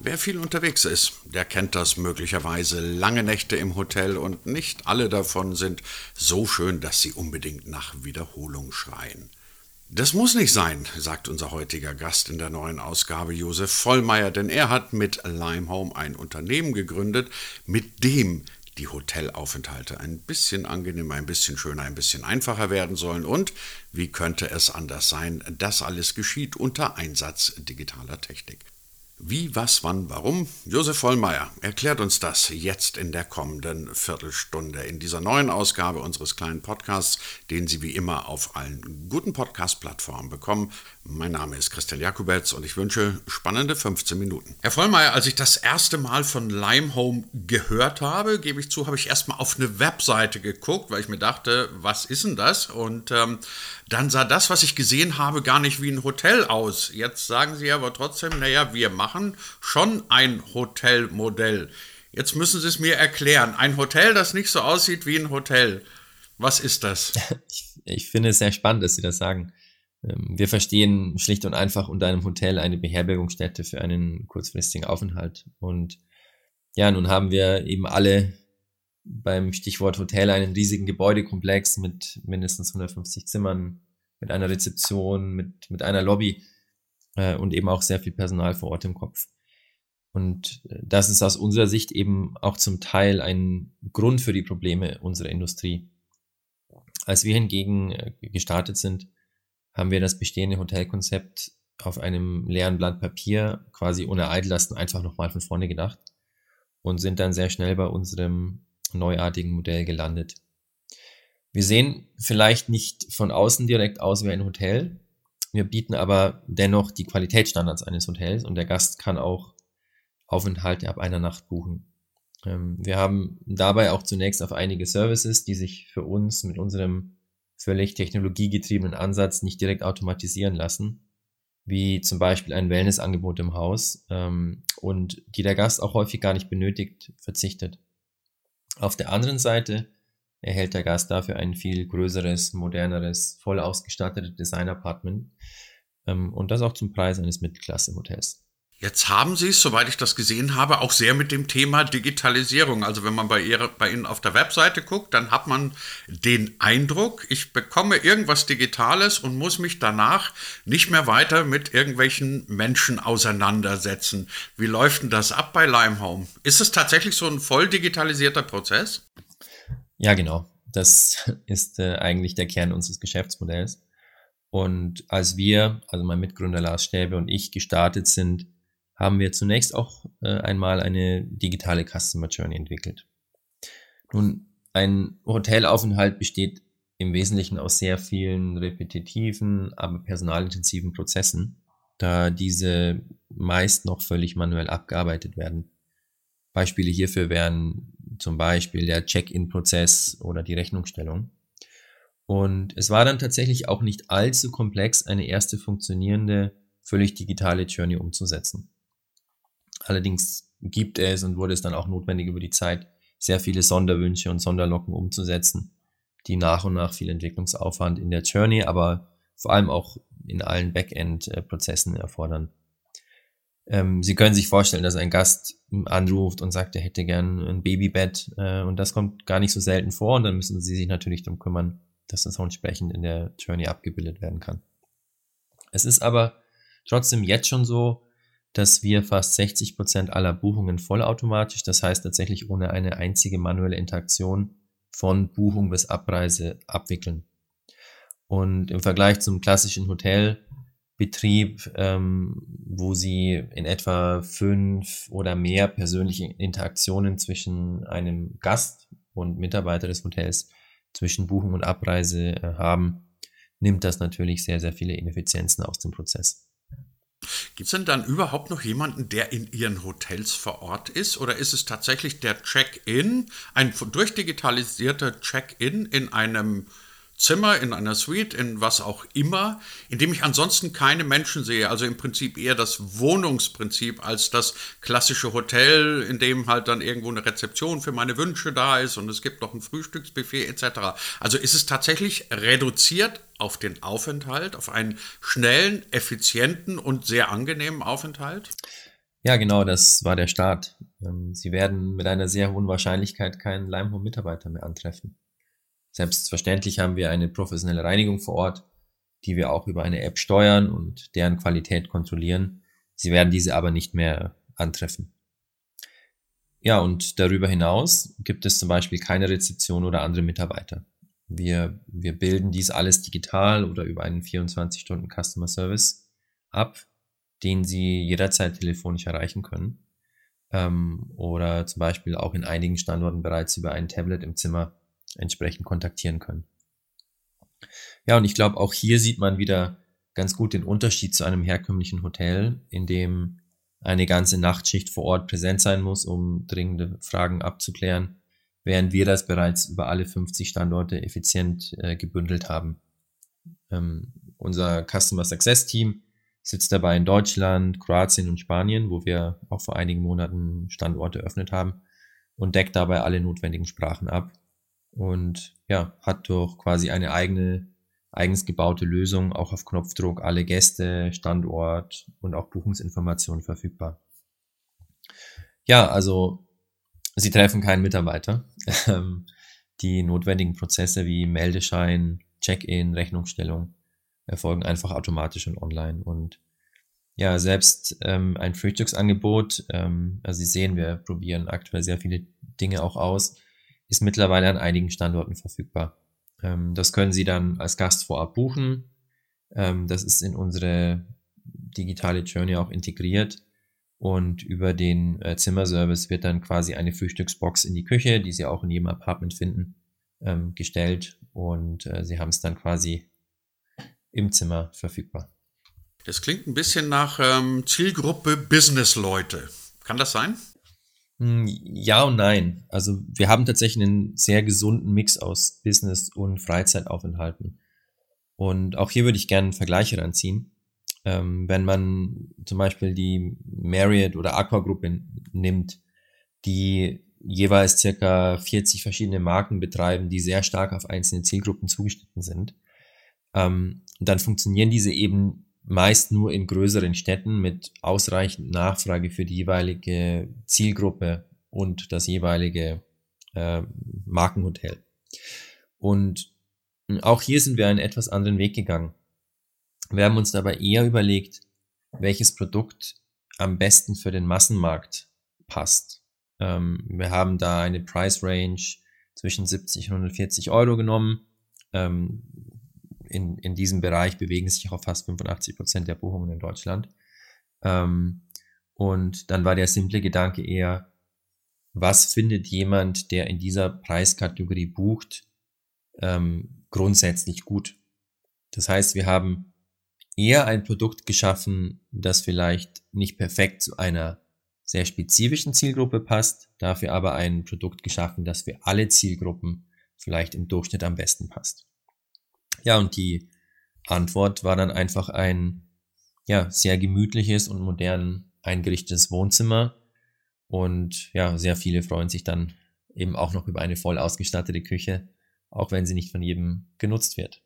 Wer viel unterwegs ist, der kennt das möglicherweise. Lange Nächte im Hotel und nicht alle davon sind so schön, dass sie unbedingt nach Wiederholung schreien. Das muss nicht sein, sagt unser heutiger Gast in der neuen Ausgabe Josef Vollmeier, denn er hat mit Limehome ein Unternehmen gegründet, mit dem die Hotelaufenthalte ein bisschen angenehmer, ein bisschen schöner, ein bisschen einfacher werden sollen. Und wie könnte es anders sein? Das alles geschieht unter Einsatz digitaler Technik. Wie, was, wann, warum? Josef Vollmeier erklärt uns das jetzt in der kommenden Viertelstunde in dieser neuen Ausgabe unseres kleinen Podcasts, den Sie wie immer auf allen guten Podcast-Plattformen bekommen. Mein Name ist Christian Jakubetz und ich wünsche spannende 15 Minuten. Herr Vollmeier, als ich das erste Mal von Limehome gehört habe, gebe ich zu, habe ich erstmal auf eine Webseite geguckt, weil ich mir dachte, was ist denn das? Und ähm, dann sah das, was ich gesehen habe, gar nicht wie ein Hotel aus. Jetzt sagen Sie aber trotzdem, naja, wir machen schon ein Hotelmodell. Jetzt müssen Sie es mir erklären. Ein Hotel, das nicht so aussieht wie ein Hotel. Was ist das? Ich, ich finde es sehr spannend, dass Sie das sagen. Ähm, wir verstehen schlicht und einfach unter einem Hotel eine Beherbergungsstätte für einen kurzfristigen Aufenthalt. Und ja, nun haben wir eben alle beim Stichwort Hotel einen riesigen Gebäudekomplex mit mindestens 150 Zimmern, mit einer Rezeption, mit, mit einer Lobby äh, und eben auch sehr viel Personal vor Ort im Kopf. Und äh, das ist aus unserer Sicht eben auch zum Teil ein Grund für die Probleme unserer Industrie. Als wir hingegen äh, gestartet sind, haben wir das bestehende Hotelkonzept auf einem leeren Blatt Papier quasi ohne Eidellasten einfach nochmal von vorne gedacht und sind dann sehr schnell bei unserem neuartigen Modell gelandet. Wir sehen vielleicht nicht von außen direkt aus wie ein Hotel. Wir bieten aber dennoch die Qualitätsstandards eines Hotels und der Gast kann auch Aufenthalte ab einer Nacht buchen. Ähm, wir haben dabei auch zunächst auf einige Services, die sich für uns mit unserem völlig technologiegetriebenen Ansatz nicht direkt automatisieren lassen, wie zum Beispiel ein Wellnessangebot im Haus ähm, und die der Gast auch häufig gar nicht benötigt, verzichtet. Auf der anderen Seite erhält der Gast dafür ein viel größeres, moderneres, voll ausgestattetes Design-Apartment ähm, und das auch zum Preis eines Mittelklasse-Hotels. Jetzt haben Sie es, soweit ich das gesehen habe, auch sehr mit dem Thema Digitalisierung. Also wenn man bei, Ihrer, bei Ihnen auf der Webseite guckt, dann hat man den Eindruck, ich bekomme irgendwas Digitales und muss mich danach nicht mehr weiter mit irgendwelchen Menschen auseinandersetzen. Wie läuft denn das ab bei Limehome? Ist es tatsächlich so ein voll digitalisierter Prozess? Ja, genau. Das ist äh, eigentlich der Kern unseres Geschäftsmodells. Und als wir, also mein Mitgründer Lars Stäbe und ich gestartet sind, haben wir zunächst auch äh, einmal eine digitale Customer Journey entwickelt. Nun, ein Hotelaufenthalt besteht im Wesentlichen aus sehr vielen repetitiven, aber personalintensiven Prozessen, da diese meist noch völlig manuell abgearbeitet werden. Beispiele hierfür wären zum Beispiel der Check-in-Prozess oder die Rechnungsstellung. Und es war dann tatsächlich auch nicht allzu komplex, eine erste funktionierende, völlig digitale Journey umzusetzen. Allerdings gibt es und wurde es dann auch notwendig über die Zeit, sehr viele Sonderwünsche und Sonderlocken umzusetzen, die nach und nach viel Entwicklungsaufwand in der Journey, aber vor allem auch in allen Backend-Prozessen erfordern. Ähm, Sie können sich vorstellen, dass ein Gast anruft und sagt, er hätte gern ein Babybett äh, und das kommt gar nicht so selten vor und dann müssen Sie sich natürlich darum kümmern, dass das auch entsprechend in der Journey abgebildet werden kann. Es ist aber trotzdem jetzt schon so, dass wir fast 60 Prozent aller Buchungen vollautomatisch, das heißt tatsächlich ohne eine einzige manuelle Interaktion von Buchung bis Abreise abwickeln. Und im Vergleich zum klassischen Hotelbetrieb, ähm, wo Sie in etwa fünf oder mehr persönliche Interaktionen zwischen einem Gast und Mitarbeiter des Hotels zwischen Buchung und Abreise äh, haben, nimmt das natürlich sehr, sehr viele Ineffizienzen aus dem Prozess. Gibt es denn dann überhaupt noch jemanden, der in Ihren Hotels vor Ort ist? Oder ist es tatsächlich der Check-in, ein durchdigitalisierter Check-in in einem Zimmer, in einer Suite, in was auch immer, in dem ich ansonsten keine Menschen sehe. Also im Prinzip eher das Wohnungsprinzip als das klassische Hotel, in dem halt dann irgendwo eine Rezeption für meine Wünsche da ist und es gibt noch ein Frühstücksbuffet etc. Also ist es tatsächlich reduziert auf den Aufenthalt, auf einen schnellen, effizienten und sehr angenehmen Aufenthalt? Ja, genau, das war der Start. Ähm, Sie werden mit einer sehr hohen Wahrscheinlichkeit keinen Limehome-Mitarbeiter mehr antreffen. Selbstverständlich haben wir eine professionelle Reinigung vor Ort, die wir auch über eine App steuern und deren Qualität kontrollieren. Sie werden diese aber nicht mehr antreffen. Ja, und darüber hinaus gibt es zum Beispiel keine Rezeption oder andere Mitarbeiter. Wir, wir bilden dies alles digital oder über einen 24-Stunden Customer Service ab, den Sie jederzeit telefonisch erreichen können. Ähm, oder zum Beispiel auch in einigen Standorten bereits über ein Tablet im Zimmer entsprechend kontaktieren können. Ja, und ich glaube, auch hier sieht man wieder ganz gut den Unterschied zu einem herkömmlichen Hotel, in dem eine ganze Nachtschicht vor Ort präsent sein muss, um dringende Fragen abzuklären, während wir das bereits über alle 50 Standorte effizient äh, gebündelt haben. Ähm, unser Customer Success Team sitzt dabei in Deutschland, Kroatien und Spanien, wo wir auch vor einigen Monaten Standorte eröffnet haben und deckt dabei alle notwendigen Sprachen ab und ja, hat durch quasi eine eigene eigens gebaute Lösung auch auf Knopfdruck alle Gäste, Standort und auch Buchungsinformationen verfügbar. Ja, also Sie treffen keinen Mitarbeiter. Ähm, die notwendigen Prozesse wie Meldeschein, Check-in, Rechnungsstellung erfolgen einfach automatisch und online. Und ja, selbst ähm, ein Frühstücksangebot, ähm, also Sie sehen, wir probieren aktuell sehr viele Dinge auch aus, ist mittlerweile an einigen Standorten verfügbar. Ähm, das können Sie dann als Gast vorab buchen. Ähm, das ist in unsere digitale Journey auch integriert. Und über den äh, Zimmerservice wird dann quasi eine Frühstücksbox in die Küche, die Sie auch in jedem Apartment finden, ähm, gestellt. Und äh, Sie haben es dann quasi im Zimmer verfügbar. Das klingt ein bisschen nach ähm, Zielgruppe Business-Leute. Kann das sein? Hm, ja und nein. Also wir haben tatsächlich einen sehr gesunden Mix aus Business und Freizeitaufenthalten. Und auch hier würde ich gerne einen Vergleich heranziehen. Ähm, wenn man zum Beispiel die Marriott oder Aqua Gruppe nimmt, die jeweils circa 40 verschiedene Marken betreiben, die sehr stark auf einzelne Zielgruppen zugeschnitten sind, ähm, dann funktionieren diese eben meist nur in größeren Städten mit ausreichend Nachfrage für die jeweilige Zielgruppe und das jeweilige äh, Markenhotel. Und auch hier sind wir einen etwas anderen Weg gegangen. Wir haben uns dabei eher überlegt, welches Produkt am besten für den Massenmarkt passt. Ähm, wir haben da eine Price Range zwischen 70 und 140 Euro genommen. Ähm, in, in diesem Bereich bewegen sich auch fast 85 Prozent der Buchungen in Deutschland. Ähm, und dann war der simple Gedanke eher, was findet jemand, der in dieser Preiskategorie bucht, ähm, grundsätzlich gut? Das heißt, wir haben eher ein Produkt geschaffen, das vielleicht nicht perfekt zu einer sehr spezifischen Zielgruppe passt, dafür aber ein Produkt geschaffen, das für alle Zielgruppen vielleicht im Durchschnitt am besten passt. Ja, und die Antwort war dann einfach ein ja, sehr gemütliches und modern eingerichtetes Wohnzimmer. Und ja, sehr viele freuen sich dann eben auch noch über eine voll ausgestattete Küche, auch wenn sie nicht von jedem genutzt wird.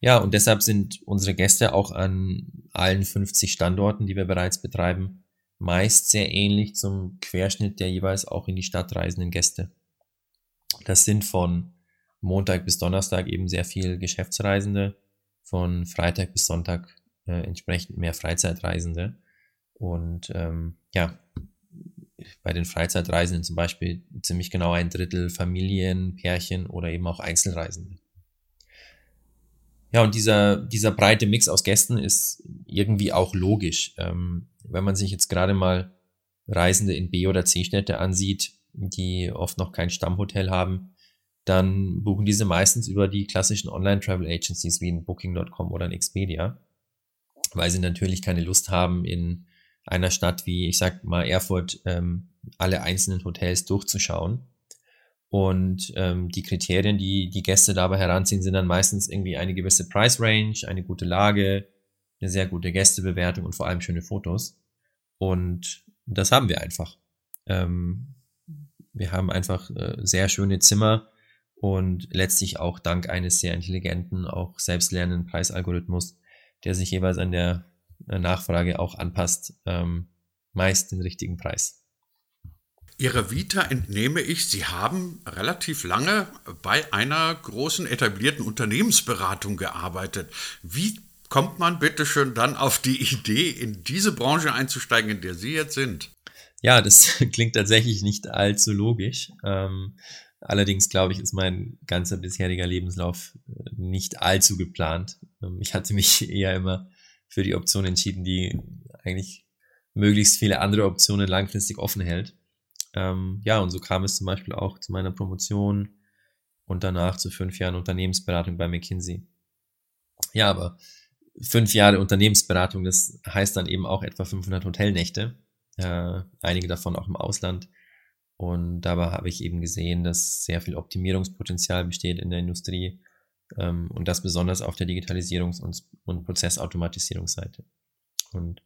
Ja, und deshalb sind unsere Gäste auch an allen 50 Standorten, die wir bereits betreiben, meist sehr ähnlich zum Querschnitt der jeweils auch in die Stadt reisenden Gäste. Das sind von Montag bis Donnerstag eben sehr viel Geschäftsreisende, von Freitag bis Sonntag äh, entsprechend mehr Freizeitreisende. Und ähm, ja, bei den Freizeitreisenden zum Beispiel ziemlich genau ein Drittel Familien, Pärchen oder eben auch Einzelreisende. Ja, und dieser, dieser breite Mix aus Gästen ist irgendwie auch logisch. Ähm, wenn man sich jetzt gerade mal Reisende in B- oder C-Städte ansieht, die oft noch kein Stammhotel haben, dann buchen diese meistens über die klassischen Online-Travel-Agencies wie ein Booking.com oder ein Expedia, weil sie natürlich keine Lust haben, in einer Stadt wie, ich sag mal, Erfurt ähm, alle einzelnen Hotels durchzuschauen. Und ähm, die Kriterien, die die Gäste dabei heranziehen, sind dann meistens irgendwie eine gewisse Price Range, eine gute Lage, eine sehr gute Gästebewertung und vor allem schöne Fotos. Und das haben wir einfach. Ähm, wir haben einfach äh, sehr schöne Zimmer, und letztlich auch dank eines sehr intelligenten, auch selbstlernenden Preisalgorithmus, der sich jeweils an der Nachfrage auch anpasst, ähm, meist den richtigen Preis. Ihrer Vita entnehme ich, Sie haben relativ lange bei einer großen etablierten Unternehmensberatung gearbeitet. Wie kommt man bitte schön dann auf die Idee, in diese Branche einzusteigen, in der Sie jetzt sind? Ja, das klingt tatsächlich nicht allzu logisch. Ähm, allerdings glaube ich, ist mein ganzer bisheriger Lebenslauf äh, nicht allzu geplant. Ähm, ich hatte mich eher immer für die Option entschieden, die eigentlich möglichst viele andere Optionen langfristig offen hält. Ähm, ja, und so kam es zum Beispiel auch zu meiner Promotion und danach zu fünf Jahren Unternehmensberatung bei McKinsey. Ja, aber fünf Jahre Unternehmensberatung, das heißt dann eben auch etwa 500 Hotelnächte, äh, einige davon auch im Ausland. Und dabei habe ich eben gesehen, dass sehr viel Optimierungspotenzial besteht in der Industrie ähm, und das besonders auf der Digitalisierungs- und, und Prozessautomatisierungsseite. Und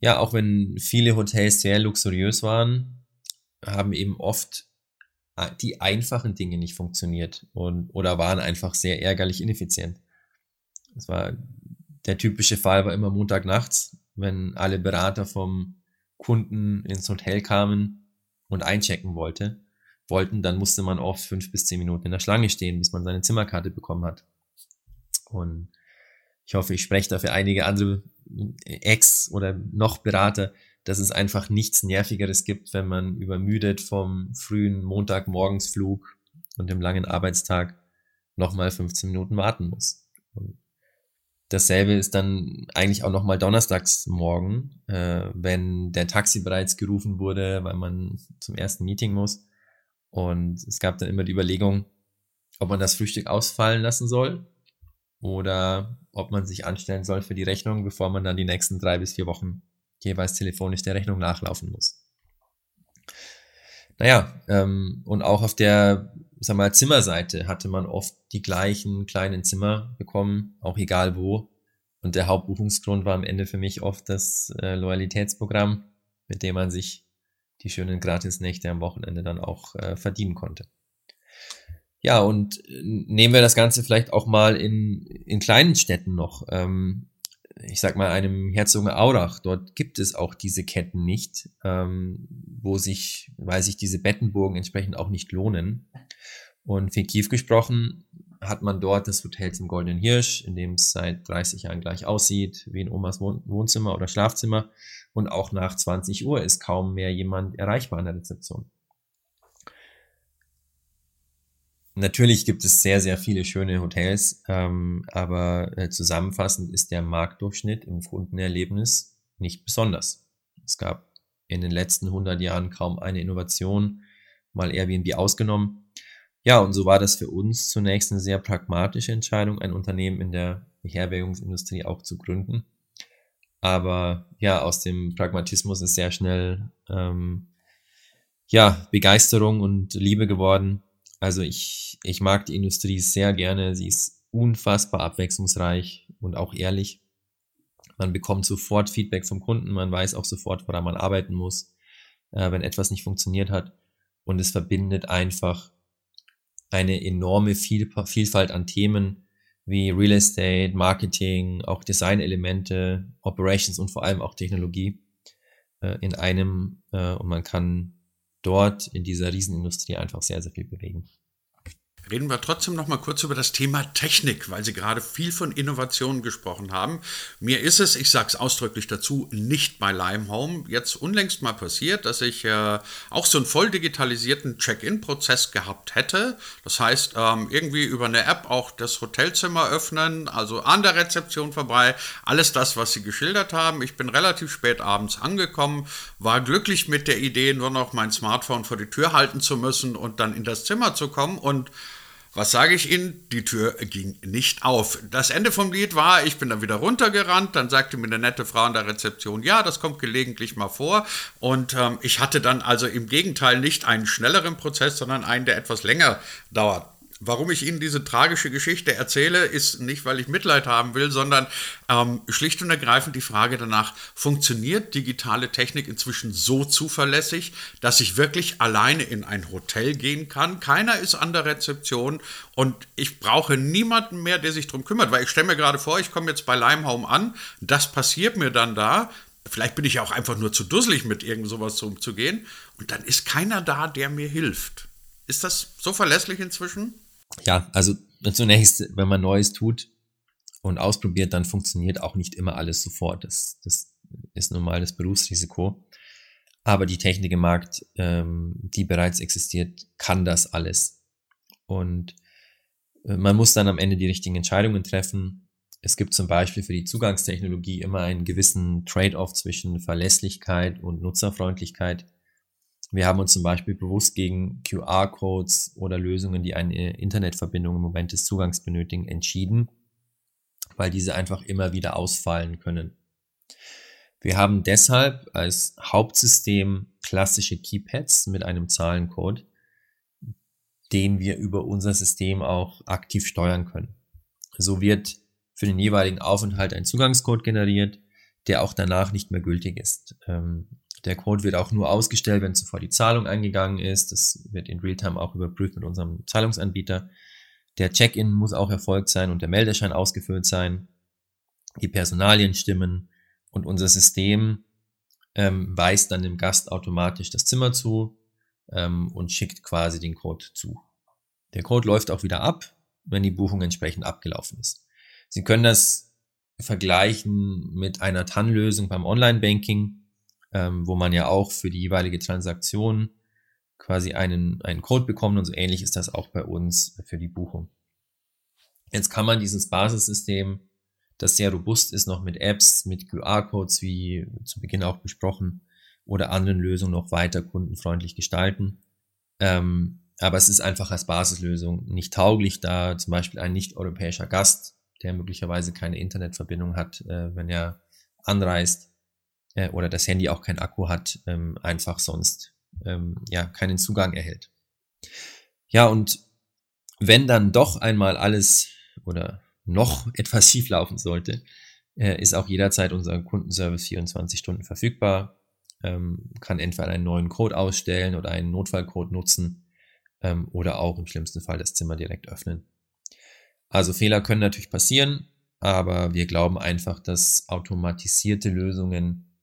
ja, auch wenn viele Hotels sehr luxuriös waren, haben eben oft die einfachen Dinge nicht funktioniert und, oder waren einfach sehr ärgerlich ineffizient. Das war der typische Fall war immer Montagnachts, wenn alle Berater vom Kunden ins Hotel kamen und einchecken wollte, wollten, dann musste man oft fünf bis zehn Minuten in der Schlange stehen, bis man seine Zimmerkarte bekommen hat. Und ich hoffe, ich spreche dafür einige andere Ex- oder noch Berater, dass es einfach nichts Nervigeres gibt, wenn man übermüdet vom frühen Montagmorgensflug und dem langen Arbeitstag nochmal 15 Minuten warten muss. Und dasselbe ist dann eigentlich auch nochmal donnerstags morgen, äh, wenn der Taxi bereits gerufen wurde, weil man zum ersten Meeting muss. Und es gab dann immer die Überlegung, ob man das Frühstück ausfallen lassen soll oder ob man sich anstellen soll für die Rechnung, bevor man dann die nächsten drei bis vier Wochen jeweils telefonisch der Rechnung nachlaufen muss. Naja, ähm, und auch auf der sag mal, Zimmerseite hatte man oft die gleichen kleinen Zimmer bekommen, auch egal wo. Und der Hauptbuchungsgrund war am Ende für mich oft das äh, Loyalitätsprogramm, mit dem man sich die schönen Gratisnächte am Wochenende dann auch äh, verdienen konnte. Ja, und äh, nehmen wir das Ganze vielleicht auch mal in, in kleinen Städten noch. Ähm, ich sag mal, einem Herzogenaurach, dort gibt es auch diese Ketten nicht, ähm, wo sich, weil sich diese Bettenburgen entsprechend auch nicht lohnen. Und fiktiv gesprochen hat man dort das Hotel zum Goldenen Hirsch, in dem es seit 30 Jahren gleich aussieht, wie in Omas Wohnzimmer oder Schlafzimmer. Und auch nach 20 Uhr ist kaum mehr jemand erreichbar an der Rezeption. Natürlich gibt es sehr, sehr viele schöne Hotels, ähm, aber äh, zusammenfassend ist der Marktdurchschnitt im Kundenerlebnis nicht besonders. Es gab in den letzten 100 Jahren kaum eine Innovation, mal Airbnb ausgenommen. Ja, und so war das für uns zunächst eine sehr pragmatische Entscheidung, ein Unternehmen in der Beherbergungsindustrie auch zu gründen. Aber ja, aus dem Pragmatismus ist sehr schnell ähm, ja, Begeisterung und Liebe geworden also ich, ich mag die Industrie sehr gerne. Sie ist unfassbar abwechslungsreich und auch ehrlich. Man bekommt sofort Feedback vom Kunden, man weiß auch sofort, woran man arbeiten muss, äh, wenn etwas nicht funktioniert hat. Und es verbindet einfach eine enorme Viel Vielfalt an Themen wie Real Estate, Marketing, auch Designelemente, Operations und vor allem auch Technologie äh, in einem. Äh, und man kann dort in dieser Riesenindustrie einfach sehr, sehr viel bewegen. Reden wir trotzdem noch mal kurz über das Thema Technik, weil Sie gerade viel von Innovationen gesprochen haben. Mir ist es, ich sage es ausdrücklich dazu, nicht bei Limehome jetzt unlängst mal passiert, dass ich äh, auch so einen voll digitalisierten Check-in-Prozess gehabt hätte. Das heißt, ähm, irgendwie über eine App auch das Hotelzimmer öffnen, also an der Rezeption vorbei, alles das, was Sie geschildert haben. Ich bin relativ spät abends angekommen, war glücklich mit der Idee, nur noch mein Smartphone vor die Tür halten zu müssen und dann in das Zimmer zu kommen und was sage ich Ihnen? Die Tür ging nicht auf. Das Ende vom Lied war, ich bin dann wieder runtergerannt, dann sagte mir eine nette Frau an der Rezeption, ja, das kommt gelegentlich mal vor. Und ähm, ich hatte dann also im Gegenteil nicht einen schnelleren Prozess, sondern einen, der etwas länger dauert. Warum ich Ihnen diese tragische Geschichte erzähle, ist nicht, weil ich Mitleid haben will, sondern ähm, schlicht und ergreifend die Frage danach, funktioniert digitale Technik inzwischen so zuverlässig, dass ich wirklich alleine in ein Hotel gehen kann? Keiner ist an der Rezeption und ich brauche niemanden mehr, der sich darum kümmert, weil ich stelle mir gerade vor, ich komme jetzt bei Limehome an, das passiert mir dann da, vielleicht bin ich ja auch einfach nur zu dusselig, mit irgend sowas umzugehen. Und dann ist keiner da, der mir hilft. Ist das so verlässlich inzwischen? Ja, also zunächst, wenn man Neues tut und ausprobiert, dann funktioniert auch nicht immer alles sofort. Das, das ist nun mal das Berufsrisiko. Aber die Technik im Markt, ähm, die bereits existiert, kann das alles. Und äh, man muss dann am Ende die richtigen Entscheidungen treffen. Es gibt zum Beispiel für die Zugangstechnologie immer einen gewissen Trade-off zwischen Verlässlichkeit und Nutzerfreundlichkeit. Wir haben uns zum Beispiel bewusst gegen QR-Codes oder Lösungen, die eine Internetverbindung im Moment des Zugangs benötigen, entschieden, weil diese einfach immer wieder ausfallen können. Wir haben deshalb als Hauptsystem klassische Keypads mit einem Zahlencode, den wir über unser System auch aktiv steuern können. So wird für den jeweiligen Aufenthalt ein Zugangscode generiert, der auch danach nicht mehr gültig ist. Ähm, der Code wird auch nur ausgestellt, wenn zuvor die Zahlung eingegangen ist. Das wird in Realtime auch überprüft mit unserem Zahlungsanbieter. Der Check-in muss auch erfolgt sein und der Meldeschein ausgefüllt sein. Die Personalien stimmen und unser System ähm, weist dann dem Gast automatisch das Zimmer zu ähm, und schickt quasi den Code zu. Der Code läuft auch wieder ab, wenn die Buchung entsprechend abgelaufen ist. Sie können das vergleichen mit einer TAN-Lösung beim Online-Banking, ähm, wo man ja auch für die jeweilige Transaktion quasi einen, einen Code bekommt und so ähnlich ist das auch bei uns für die Buchung. Jetzt kann man dieses Basissystem, das sehr robust ist, noch mit Apps, mit QR-Codes, wie zu Beginn auch besprochen, oder anderen Lösungen noch weiter kundenfreundlich gestalten. Ähm, aber es ist einfach als Basislösung nicht tauglich, da zum Beispiel ein nicht-europäischer Gast, der möglicherweise keine Internetverbindung hat, äh, wenn er anreist, äh, oder das Handy auch kein Akku hat, ähm, einfach sonst ähm, ja keinen Zugang erhält. Ja, und wenn dann doch einmal alles oder noch etwas schief laufen sollte, äh, ist auch jederzeit unser Kundenservice 24 Stunden verfügbar ähm, kann entweder einen neuen Code ausstellen oder einen Notfallcode nutzen ähm, oder auch im schlimmsten Fall das Zimmer direkt öffnen. Also Fehler können natürlich passieren, aber wir glauben einfach, dass automatisierte Lösungen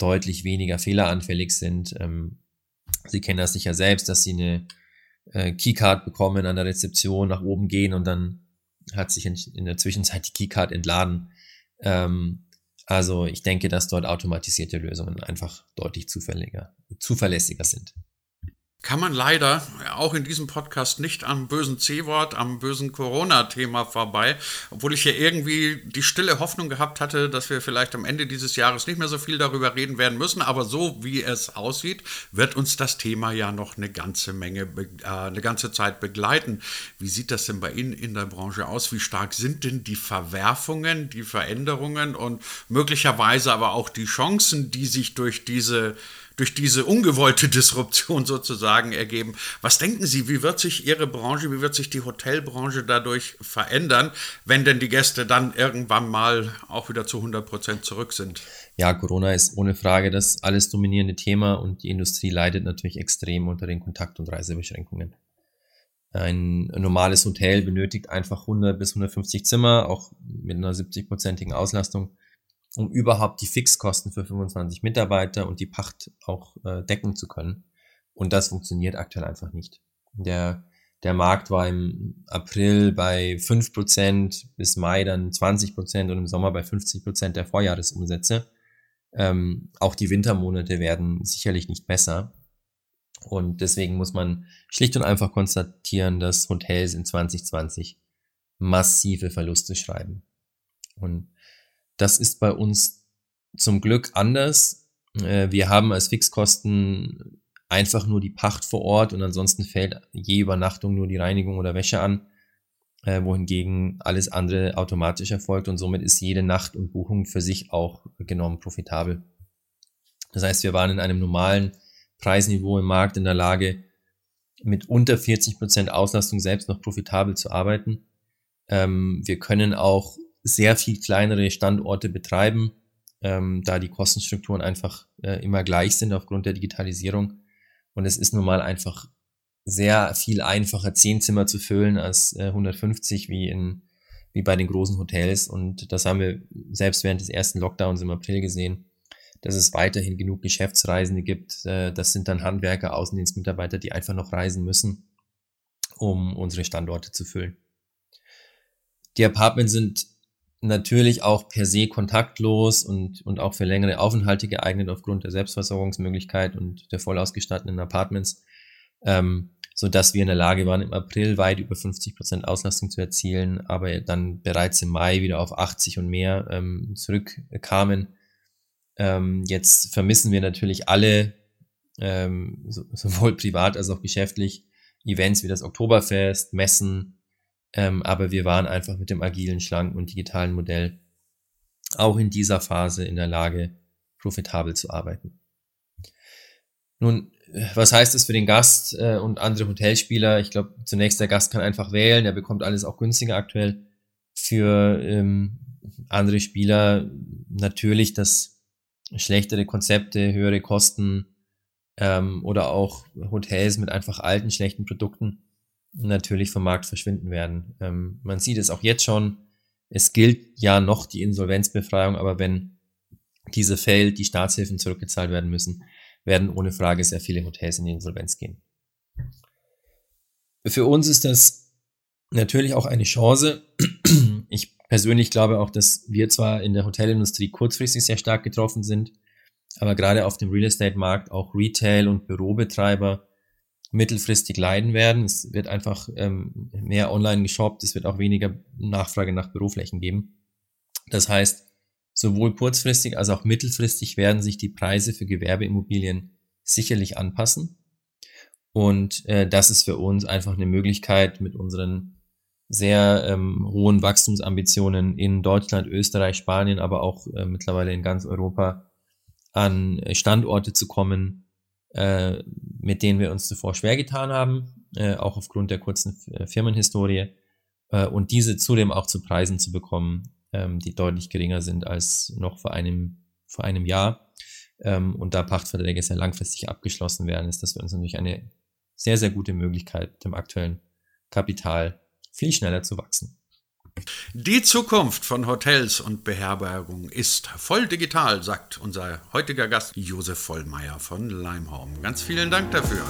deutlich weniger fehleranfällig sind. Ähm, Sie kennen das sicher selbst, dass Sie eine äh, Keycard bekommen an der Rezeption, nach oben gehen und dann hat sich in, in der Zwischenzeit die Keycard entladen. Ähm, also ich denke, dass dort automatisierte Lösungen einfach deutlich zuverlässiger sind kann man leider auch in diesem Podcast nicht am bösen C-Wort, am bösen Corona-Thema vorbei, obwohl ich ja irgendwie die stille Hoffnung gehabt hatte, dass wir vielleicht am Ende dieses Jahres nicht mehr so viel darüber reden werden müssen, aber so wie es aussieht, wird uns das Thema ja noch eine ganze Menge, äh, eine ganze Zeit begleiten. Wie sieht das denn bei Ihnen in der Branche aus? Wie stark sind denn die Verwerfungen, die Veränderungen und möglicherweise aber auch die Chancen, die sich durch diese durch diese ungewollte Disruption sozusagen ergeben. Was denken Sie, wie wird sich Ihre Branche, wie wird sich die Hotelbranche dadurch verändern, wenn denn die Gäste dann irgendwann mal auch wieder zu 100 Prozent zurück sind? Ja, Corona ist ohne Frage das alles dominierende Thema und die Industrie leidet natürlich extrem unter den Kontakt- und Reisebeschränkungen. Ein normales Hotel benötigt einfach 100 bis 150 Zimmer, auch mit einer 70-prozentigen Auslastung um überhaupt die Fixkosten für 25 Mitarbeiter und die Pacht auch äh, decken zu können. Und das funktioniert aktuell einfach nicht. Der, der Markt war im April bei 5%, bis Mai dann 20% und im Sommer bei 50% der Vorjahresumsätze. Ähm, auch die Wintermonate werden sicherlich nicht besser. Und deswegen muss man schlicht und einfach konstatieren, dass Hotels in 2020 massive Verluste schreiben. Und das ist bei uns zum Glück anders. Äh, wir haben als Fixkosten einfach nur die Pacht vor Ort und ansonsten fällt je Übernachtung nur die Reinigung oder Wäsche an, äh, wohingegen alles andere automatisch erfolgt und somit ist jede Nacht und Buchung für sich auch genommen profitabel. Das heißt, wir waren in einem normalen Preisniveau im Markt in der Lage, mit unter 40 Prozent Auslastung selbst noch profitabel zu arbeiten. Ähm, wir können auch sehr viel kleinere Standorte betreiben, ähm, da die Kostenstrukturen einfach äh, immer gleich sind aufgrund der Digitalisierung. Und es ist nun mal einfach sehr viel einfacher, 10 Zimmer zu füllen als äh, 150 wie in wie bei den großen Hotels. Und das haben wir selbst während des ersten Lockdowns im April gesehen, dass es weiterhin genug Geschäftsreisende gibt. Äh, das sind dann Handwerker, Außendienstmitarbeiter, die einfach noch reisen müssen, um unsere Standorte zu füllen. Die Apartments sind natürlich auch per se kontaktlos und, und auch für längere Aufenthalte geeignet aufgrund der Selbstversorgungsmöglichkeit und der voll ausgestatteten Apartments, ähm, so dass wir in der Lage waren, im April weit über 50 Prozent Auslastung zu erzielen, aber dann bereits im Mai wieder auf 80 und mehr ähm, zurückkamen. Ähm, jetzt vermissen wir natürlich alle, ähm, so, sowohl privat als auch geschäftlich, Events wie das Oktoberfest, Messen, ähm, aber wir waren einfach mit dem agilen, schlanken und digitalen Modell auch in dieser Phase in der Lage, profitabel zu arbeiten. Nun, was heißt das für den Gast äh, und andere Hotelspieler? Ich glaube, zunächst der Gast kann einfach wählen, der bekommt alles auch günstiger aktuell. Für ähm, andere Spieler natürlich das schlechtere Konzepte, höhere Kosten ähm, oder auch Hotels mit einfach alten, schlechten Produkten natürlich vom Markt verschwinden werden. Ähm, man sieht es auch jetzt schon. Es gilt ja noch die Insolvenzbefreiung, aber wenn diese fällt, die Staatshilfen zurückgezahlt werden müssen, werden ohne Frage sehr viele Hotels in die Insolvenz gehen. Für uns ist das natürlich auch eine Chance. Ich persönlich glaube auch, dass wir zwar in der Hotelindustrie kurzfristig sehr stark getroffen sind, aber gerade auf dem Real Estate Markt auch Retail und Bürobetreiber mittelfristig leiden werden. Es wird einfach ähm, mehr online geshoppt, es wird auch weniger Nachfrage nach Büroflächen geben. Das heißt, sowohl kurzfristig als auch mittelfristig werden sich die Preise für Gewerbeimmobilien sicherlich anpassen. Und äh, das ist für uns einfach eine Möglichkeit, mit unseren sehr ähm, hohen Wachstumsambitionen in Deutschland, Österreich, Spanien, aber auch äh, mittlerweile in ganz Europa an äh, Standorte zu kommen, äh, mit denen wir uns zuvor schwer getan haben, äh, auch aufgrund der kurzen äh, Firmenhistorie, äh, und diese zudem auch zu Preisen zu bekommen, ähm, die deutlich geringer sind als noch vor einem, vor einem Jahr. Ähm, und da Pachtverträge sehr langfristig abgeschlossen werden, ist das für uns natürlich eine sehr, sehr gute Möglichkeit, dem aktuellen Kapital viel schneller zu wachsen. Die Zukunft von Hotels und Beherbergung ist voll digital, sagt unser heutiger Gast Josef Vollmeier von Leimholm. Ganz vielen Dank dafür.